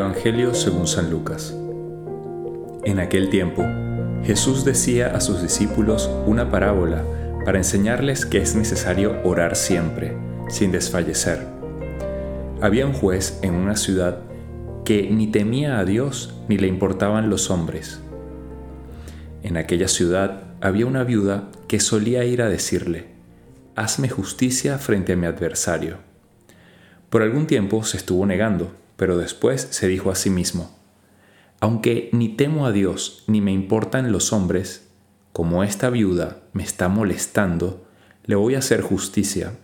Evangelio según San Lucas. En aquel tiempo, Jesús decía a sus discípulos una parábola para enseñarles que es necesario orar siempre, sin desfallecer. Había un juez en una ciudad que ni temía a Dios ni le importaban los hombres. En aquella ciudad había una viuda que solía ir a decirle, Hazme justicia frente a mi adversario. Por algún tiempo se estuvo negando pero después se dijo a sí mismo, aunque ni temo a Dios ni me importan los hombres, como esta viuda me está molestando, le voy a hacer justicia,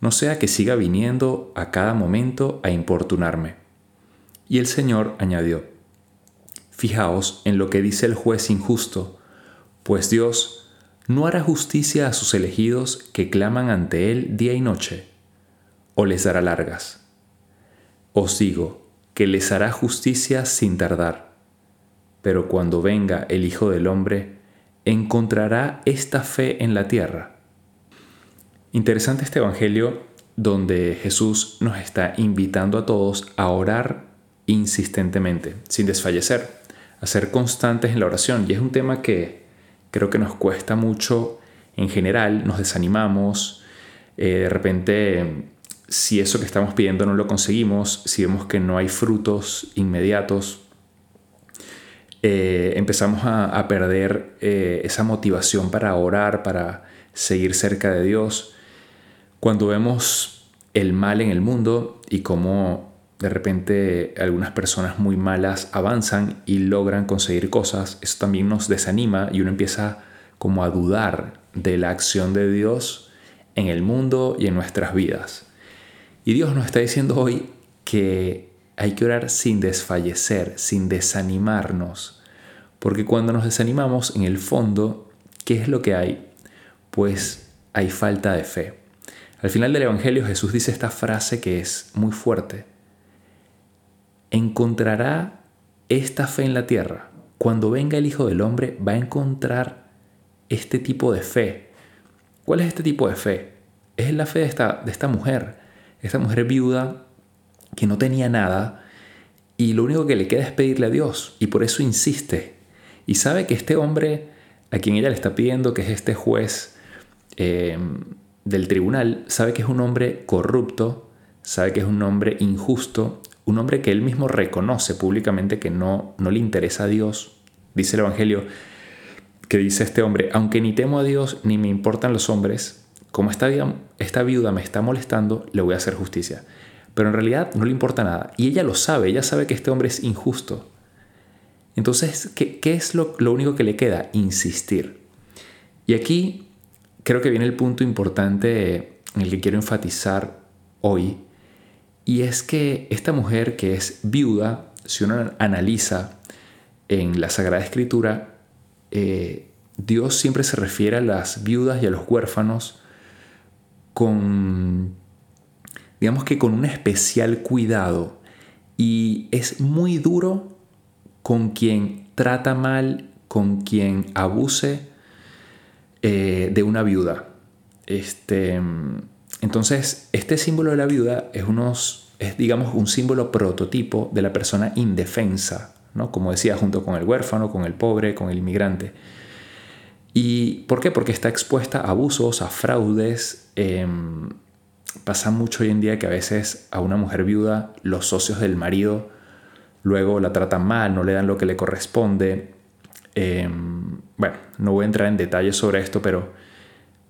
no sea que siga viniendo a cada momento a importunarme. Y el Señor añadió, Fijaos en lo que dice el juez injusto, pues Dios no hará justicia a sus elegidos que claman ante Él día y noche, o les dará largas. Os digo que les hará justicia sin tardar. Pero cuando venga el Hijo del Hombre, encontrará esta fe en la tierra. Interesante este Evangelio donde Jesús nos está invitando a todos a orar insistentemente, sin desfallecer, a ser constantes en la oración. Y es un tema que creo que nos cuesta mucho en general, nos desanimamos, eh, de repente si eso que estamos pidiendo no lo conseguimos, si vemos que no hay frutos inmediatos, eh, empezamos a, perder eh, esa motivación para orar, para seguir cerca de Dios. Cuando vemos el mal en el mundo y cómo de repente algunas personas muy malas avanzan y logran conseguir cosas, eso también nos desanima y uno empieza como a dudar de la acción de Dios en el mundo y en nuestras vidas. Y Dios nos está diciendo hoy que hay que orar sin desfallecer, sin desanimarnos. Porque cuando nos desanimamos, en el fondo, ¿qué es lo que hay? Pues hay falta de fe. Al final del Evangelio Jesús dice esta frase que es muy fuerte. Encontrará esta fe en la tierra. Cuando venga el Hijo del Hombre va a encontrar este tipo de fe. ¿Cuál es este tipo de fe? Es la fe de esta, de esta mujer esta mujer viuda que no tenía nada y lo único que le queda es pedirle a Dios y por eso insiste. Y sabe que este hombre a quien ella le está pidiendo, que es este juez eh, del tribunal, sabe que es un hombre corrupto, sabe que es un hombre injusto, un hombre que él mismo reconoce públicamente que no, no le interesa a Dios. Dice el Evangelio que dice este hombre, aunque ni temo a Dios ni me importan los hombres, como esta, viuda me está molestando, le voy a hacer justicia. Pero en realidad no le importa nada. Y ella lo sabe, ella sabe que este hombre es injusto. Entonces, ¿qué, es lo, lo único que le queda? Insistir. Y aquí creo que viene el punto importante en el que quiero enfatizar hoy. Y es que esta mujer que es viuda, si uno analiza en la Sagrada Escritura, eh, Dios siempre se refiere a las viudas y a los huérfanos con, digamos que con un especial cuidado. Y es muy duro con quien trata mal, con quien abuse eh, de una viuda. Este, entonces, este símbolo de la viuda es, unos, es, digamos, un símbolo prototipo de la persona indefensa, ¿no? como decía, junto con el huérfano, con el pobre, con el inmigrante. ¿Y por qué? Porque está expuesta a abusos, a fraudes. Em, pasa mucho hoy en día que a veces a una mujer viuda los socios del marido luego la tratan mal, no le dan lo que le corresponde. Em, bueno, no voy a entrar en detalles sobre esto, pero,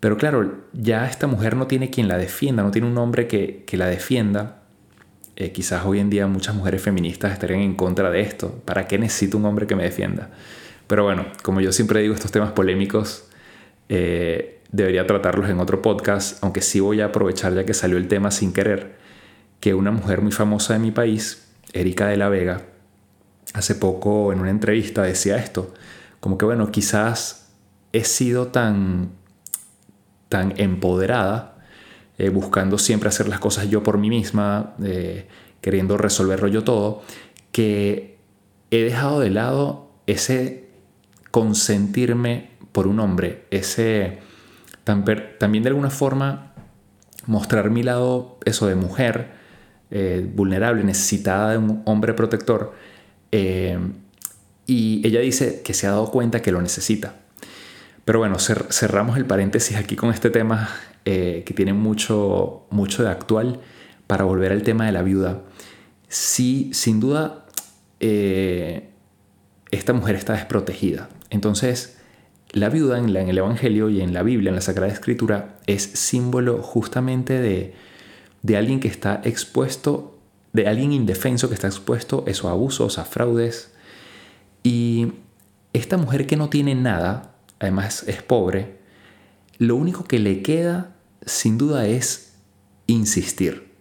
pero claro, ya esta mujer no tiene quien la defienda, no tiene un hombre que, la defienda. Eh, quizás hoy en día muchas mujeres feministas estarían en contra de esto. ¿Para qué necesito un hombre que me defienda? Pero bueno, como yo siempre digo, estos temas polémicos eh, debería tratarlos en otro podcast, aunque sí voy a aprovechar ya que salió el tema sin querer, que una mujer muy famosa de mi país, Erika de la Vega, hace poco en una entrevista decía esto, como que bueno, quizás he sido tan, tan empoderada, eh, buscando siempre hacer las cosas yo por mí misma, eh, queriendo resolverlo yo todo, que he dejado de lado ese consentirme por un hombre, ese también de alguna forma mostrar mi lado, eso de mujer, eh, vulnerable, necesitada de un hombre protector. Eh, y ella dice que se ha dado cuenta que lo necesita. Pero bueno, cerramos el paréntesis aquí con este tema eh, que tiene mucho, mucho de actual para volver al tema de la viuda. Sí, sin duda, esta mujer está desprotegida. Entonces, la viuda en, el Evangelio y en la Biblia, en la Sagrada Escritura, es símbolo justamente de, de alguien que está expuesto, de alguien indefenso que está expuesto a abusos, a fraudes. Y esta mujer que no tiene nada, además es pobre, lo único que le queda sin duda es insistir.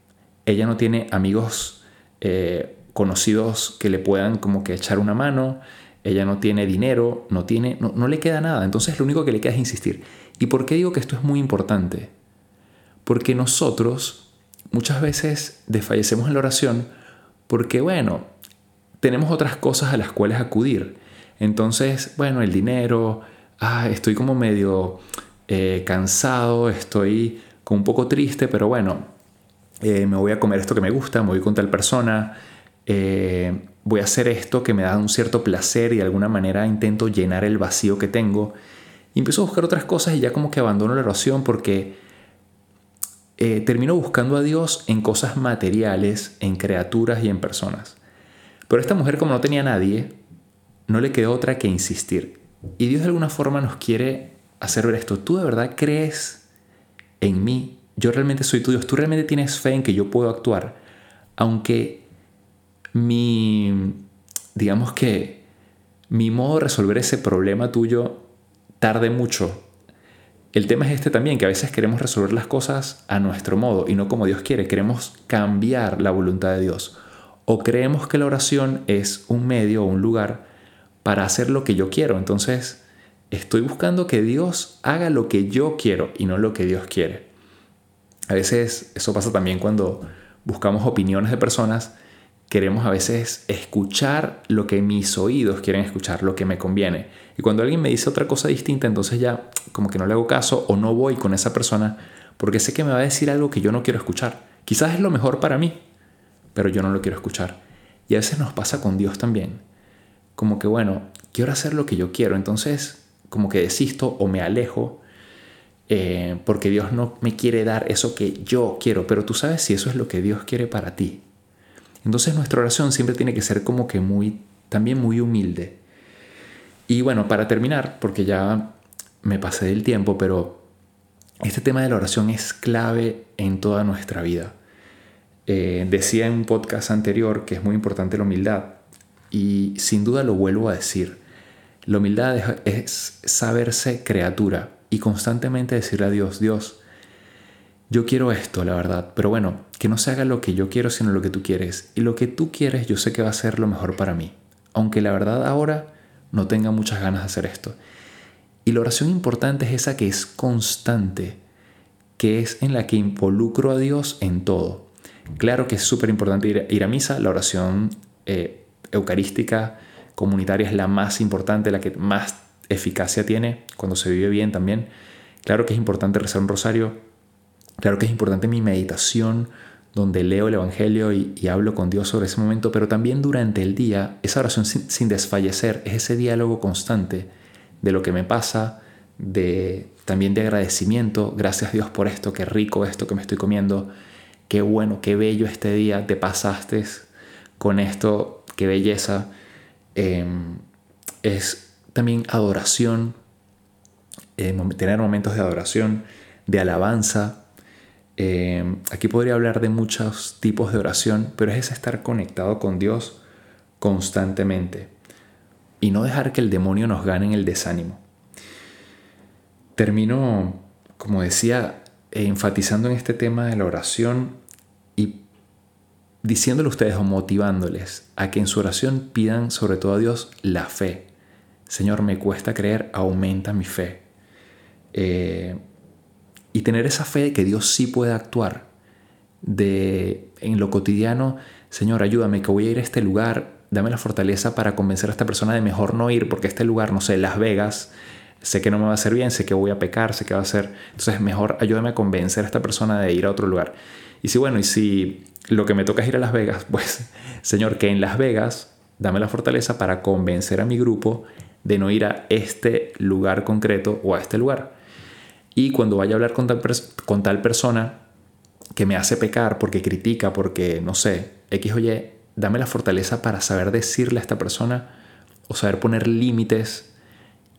Ella no tiene amigos eh, conocidos que le puedan como que echar una mano, ella no tiene dinero, no, tiene, no, le queda nada. Entonces lo único que le queda es insistir. ¿Y por qué digo que esto es muy importante? Porque nosotros muchas veces desfallecemos en la oración porque, bueno, tenemos otras cosas a las cuales acudir. Entonces, bueno, el dinero, ah, estoy como medio eh, cansado, estoy como un poco triste, pero bueno, eh, me voy a comer esto que me gusta, me voy con tal persona, eh, voy a hacer esto que me da un cierto placer y de alguna manera intento llenar el vacío que tengo. Y empiezo a buscar otras cosas y ya como que abandono la oración porque eh, termino buscando a Dios en cosas materiales, en criaturas y en personas. Pero esta mujer como no tenía nadie, no le quedó otra que insistir. Y Dios de alguna forma nos quiere hacer ver esto. ¿Tú de verdad crees en mí? Yo realmente soy tu Dios. ¿Tú realmente tienes fe en que yo puedo actuar? Aunque mi, digamos que mi modo de resolver ese problema tuyo tarde mucho. El tema es este también, que a veces queremos resolver las cosas a nuestro modo y no como Dios quiere. Queremos cambiar la voluntad de Dios. O creemos que la oración es un medio o un lugar para hacer lo que yo quiero. Entonces, estoy buscando que Dios haga lo que yo quiero y no lo que Dios quiere. A veces eso pasa también cuando buscamos opiniones de personas queremos a veces escuchar lo que mis oídos quieren escuchar, lo que me conviene. Y cuando alguien me dice otra cosa distinta, entonces ya como que no le hago caso o no voy con esa persona porque sé que me va a decir algo que yo no quiero escuchar. Quizás es lo mejor para mí, pero yo no lo quiero escuchar. Y a veces nos pasa con Dios también. Como que bueno, quiero hacer lo que yo quiero, entonces como que desisto o me alejo eh, porque Dios no me quiere dar eso que yo quiero, pero tú sabes si eso es lo que Dios quiere para ti. Entonces nuestra oración siempre tiene que ser como que muy, también muy humilde. Y bueno, para terminar, porque ya me pasé del tiempo, pero este tema de la oración es clave en toda nuestra vida. Eh, decía en un podcast anterior que es muy importante la humildad y sin duda lo vuelvo a decir. La humildad es saberse criatura y constantemente decirle a Dios, Dios, yo quiero esto, la verdad, pero bueno, que no se haga lo que yo quiero, sino lo que tú quieres. Y lo que tú quieres yo sé que va a ser lo mejor para mí, aunque la verdad ahora no tenga muchas ganas de hacer esto. Y la oración importante es esa que es constante, que es en la que involucro a Dios en todo. Claro que es súper importante ir, a misa, la oración eh, eucarística comunitaria es la más importante, la que más eficacia tiene cuando se vive bien también. Claro que es importante rezar un rosario, Claro que es importante mi meditación, donde leo el Evangelio y, hablo con Dios sobre ese momento, pero también durante el día, esa oración sin, desfallecer, es ese diálogo constante de lo que me pasa, de también de agradecimiento, gracias Dios por esto, qué rico esto que me estoy comiendo, qué bueno, qué bello este día, te pasaste con esto, qué belleza. Em, es también adoración, eh, tener momentos de adoración, de alabanza, eh, aquí podría hablar de muchos tipos de oración, pero es estar conectado con Dios constantemente y no dejar que el demonio nos gane en el desánimo. Termino, como decía, enfatizando en este tema de la oración y diciéndole a ustedes o motivándoles a que en su oración pidan sobre todo a Dios la fe. Señor, me cuesta creer, aumenta mi fe. Eh, y tener esa fe de que Dios sí puede actuar. De en lo cotidiano, Señor, ayúdame que voy a ir a este lugar, dame la fortaleza para convencer a esta persona de mejor no ir porque este lugar, no sé, Las Vegas, sé que no me va a hacer bien, sé que voy a pecar, sé que va a ser... Entonces mejor ayúdame a convencer a esta persona de ir a otro lugar. Y si bueno, y si lo que me toca es ir a Las Vegas, pues Señor, que en Las Vegas dame la fortaleza para convencer a mi grupo de no ir a este lugar concreto o a este lugar. Y cuando vaya a hablar con tal, persona que me hace pecar porque critica, porque no sé, X o Y, dame la fortaleza para saber decirle a esta persona o saber poner límites.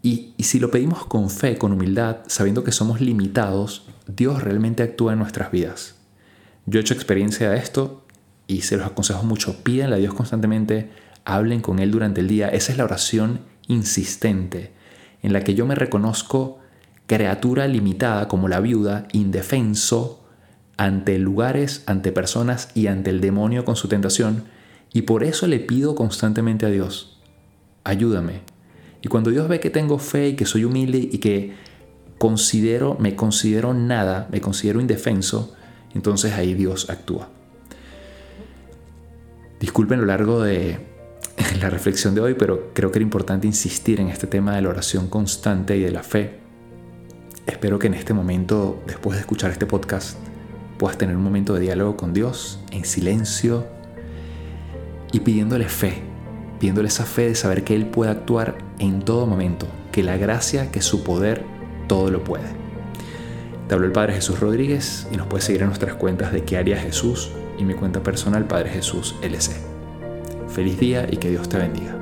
Y, y si lo pedimos con fe, con humildad, sabiendo que somos limitados, Dios realmente actúa en nuestras vidas. Yo he hecho experiencia de esto y se los aconsejo mucho. Pídanle a Dios constantemente, hablen con Él durante el día. Esa es la oración insistente en la que yo me reconozco criatura limitada como la viuda, indefenso ante lugares, ante personas y ante el demonio con su tentación, y por eso le pido constantemente a Dios, ayúdame. Y cuando Dios ve que tengo fe y que soy humilde y que considero, me considero nada, me considero indefenso, entonces ahí Dios actúa. Disculpen lo largo de la reflexión de hoy, pero creo que era importante insistir en este tema de la oración constante y de la fe. Espero que en este momento, después de escuchar este podcast, puedas tener un momento de diálogo con Dios en silencio y pidiéndole fe, pidiéndole esa fe de saber que Él puede actuar en todo momento, que la gracia, que su poder, todo lo puede. Te habló el Padre Jesús Rodríguez y nos puedes seguir en nuestras cuentas de qué haría Jesús y mi cuenta personal Padre Jesús LC. Feliz día y que Dios te bendiga.